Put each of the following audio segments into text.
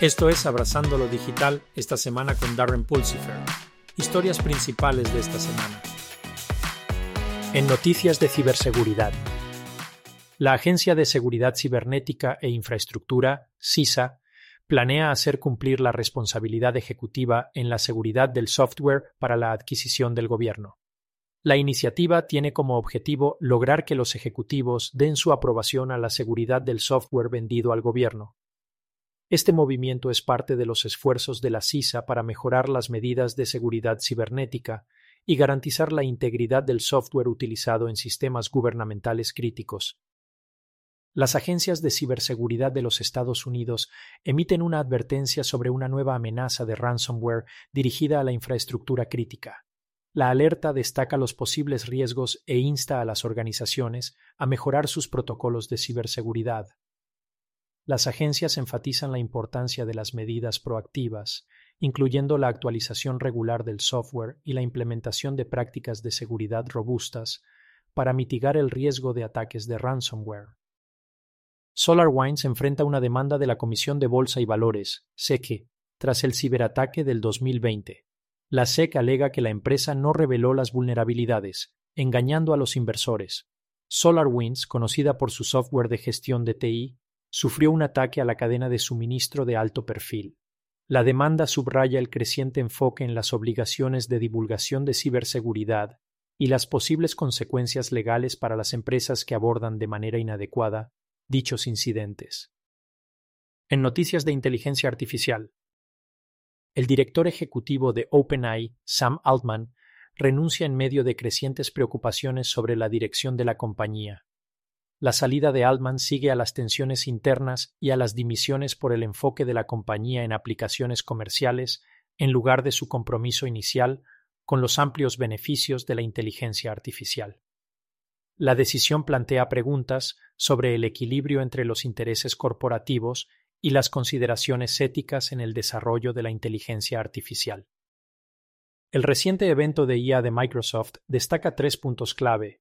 Esto es Abrazando lo Digital esta semana con Darren Pulsifer. Historias principales de esta semana. En noticias de ciberseguridad. La Agencia de Seguridad Cibernética e Infraestructura, CISA, planea hacer cumplir la responsabilidad ejecutiva en la seguridad del software para la adquisición del gobierno. La iniciativa tiene como objetivo lograr que los ejecutivos den su aprobación a la seguridad del software vendido al gobierno, este movimiento es parte de los esfuerzos de la CISA para mejorar las medidas de seguridad cibernética y garantizar la integridad del software utilizado en sistemas gubernamentales críticos. Las agencias de ciberseguridad de los Estados Unidos emiten una advertencia sobre una nueva amenaza de ransomware dirigida a la infraestructura crítica. La alerta destaca los posibles riesgos e insta a las organizaciones a mejorar sus protocolos de ciberseguridad. Las agencias enfatizan la importancia de las medidas proactivas, incluyendo la actualización regular del software y la implementación de prácticas de seguridad robustas para mitigar el riesgo de ataques de ransomware. SolarWinds enfrenta una demanda de la Comisión de Bolsa y Valores, SEC, tras el ciberataque del 2020. La SEC alega que la empresa no reveló las vulnerabilidades, engañando a los inversores. SolarWinds, conocida por su software de gestión de TI, sufrió un ataque a la cadena de suministro de alto perfil. La demanda subraya el creciente enfoque en las obligaciones de divulgación de ciberseguridad y las posibles consecuencias legales para las empresas que abordan de manera inadecuada dichos incidentes. En noticias de inteligencia artificial, el director ejecutivo de OpenAI, Sam Altman, renuncia en medio de crecientes preocupaciones sobre la dirección de la compañía. La salida de Altman sigue a las tensiones internas y a las dimisiones por el enfoque de la compañía en aplicaciones comerciales en lugar de su compromiso inicial con los amplios beneficios de la inteligencia artificial. La decisión plantea preguntas sobre el equilibrio entre los intereses corporativos y las consideraciones éticas en el desarrollo de la inteligencia artificial. El reciente evento de IA de Microsoft destaca tres puntos clave.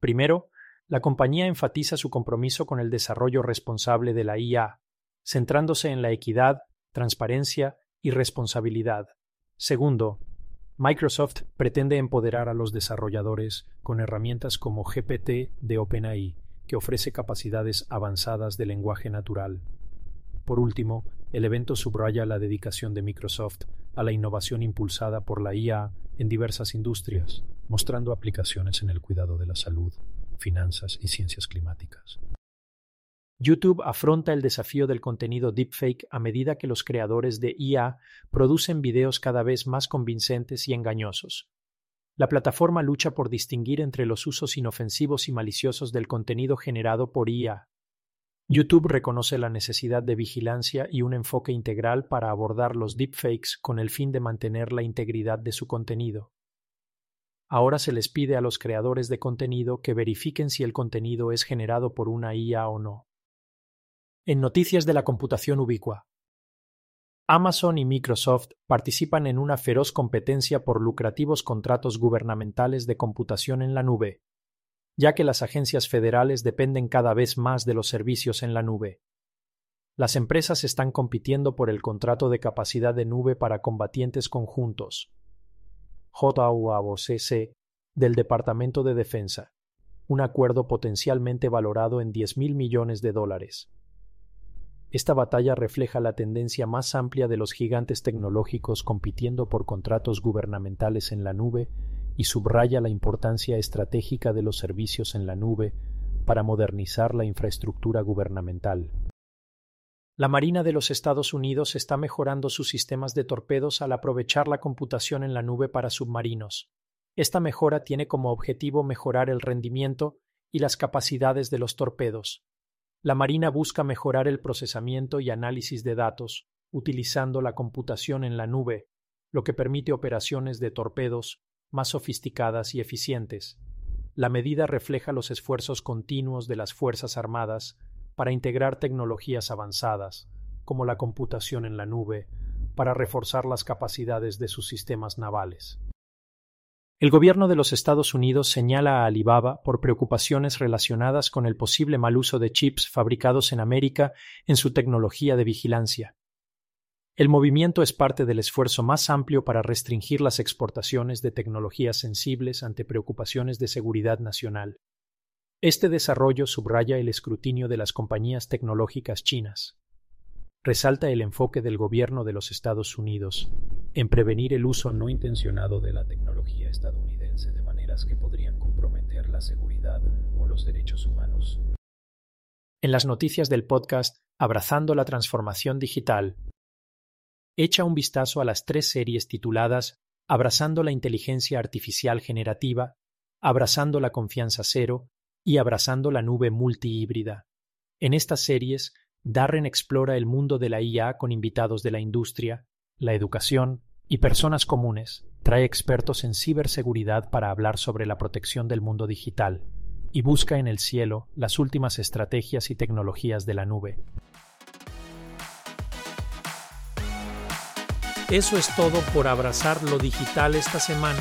Primero, la compañía enfatiza su compromiso con el desarrollo responsable de la IA, centrándose en la equidad, transparencia y responsabilidad. Segundo, Microsoft pretende empoderar a los desarrolladores con herramientas como GPT de OpenAI, que ofrece capacidades avanzadas de lenguaje natural. Por último, el evento subraya la dedicación de Microsoft a la innovación impulsada por la IA en diversas industrias, mostrando aplicaciones en el cuidado de la salud, finanzas y ciencias climáticas. YouTube afronta el desafío del contenido deepfake a medida que los creadores de IA producen videos cada vez más convincentes y engañosos. La plataforma lucha por distinguir entre los usos inofensivos y maliciosos del contenido generado por IA. YouTube reconoce la necesidad de vigilancia y un enfoque integral para abordar los deepfakes con el fin de mantener la integridad de su contenido. Ahora se les pide a los creadores de contenido que verifiquen si el contenido es generado por una IA o no. En noticias de la computación ubicua. Amazon y Microsoft participan en una feroz competencia por lucrativos contratos gubernamentales de computación en la nube, ya que las agencias federales dependen cada vez más de los servicios en la nube. Las empresas están compitiendo por el contrato de capacidad de nube para combatientes conjuntos, JUAVOCC del Departamento de Defensa, un acuerdo potencialmente valorado en 10 mil millones de dólares. Esta batalla refleja la tendencia más amplia de los gigantes tecnológicos compitiendo por contratos gubernamentales en la nube y subraya la importancia estratégica de los servicios en la nube para modernizar la infraestructura gubernamental. La Marina de los Estados Unidos está mejorando sus sistemas de torpedos al aprovechar la computación en la nube para submarinos. Esta mejora tiene como objetivo mejorar el rendimiento y las capacidades de los torpedos. La Marina busca mejorar el procesamiento y análisis de datos, utilizando la computación en la nube, lo que permite operaciones de torpedos más sofisticadas y eficientes. La medida refleja los esfuerzos continuos de las Fuerzas Armadas para integrar tecnologías avanzadas, como la computación en la nube, para reforzar las capacidades de sus sistemas navales. El gobierno de los Estados Unidos señala a Alibaba por preocupaciones relacionadas con el posible mal uso de chips fabricados en América en su tecnología de vigilancia. El movimiento es parte del esfuerzo más amplio para restringir las exportaciones de tecnologías sensibles ante preocupaciones de seguridad nacional. Este desarrollo subraya el escrutinio de las compañías tecnológicas chinas. Resalta el enfoque del gobierno de los Estados Unidos en prevenir el uso no intencionado de la tecnología estadounidense de maneras que podrían comprometer la seguridad o los derechos humanos. En las noticias del podcast Abrazando la Transformación Digital, echa un vistazo a las tres series tituladas Abrazando la Inteligencia Artificial Generativa, Abrazando la Confianza Cero y Abrazando la Nube Multihíbrida. En estas series, Darren explora el mundo de la IA con invitados de la industria, la educación y personas comunes. Trae expertos en ciberseguridad para hablar sobre la protección del mundo digital y busca en el cielo las últimas estrategias y tecnologías de la nube. Eso es todo por abrazar lo digital esta semana.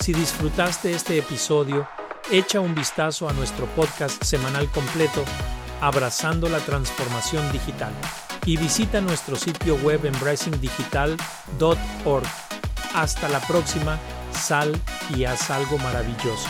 Si disfrutaste este episodio, echa un vistazo a nuestro podcast semanal completo, Abrazando la Transformación Digital, y visita nuestro sitio web embracingdigital.org. Hasta la próxima, sal y haz algo maravilloso.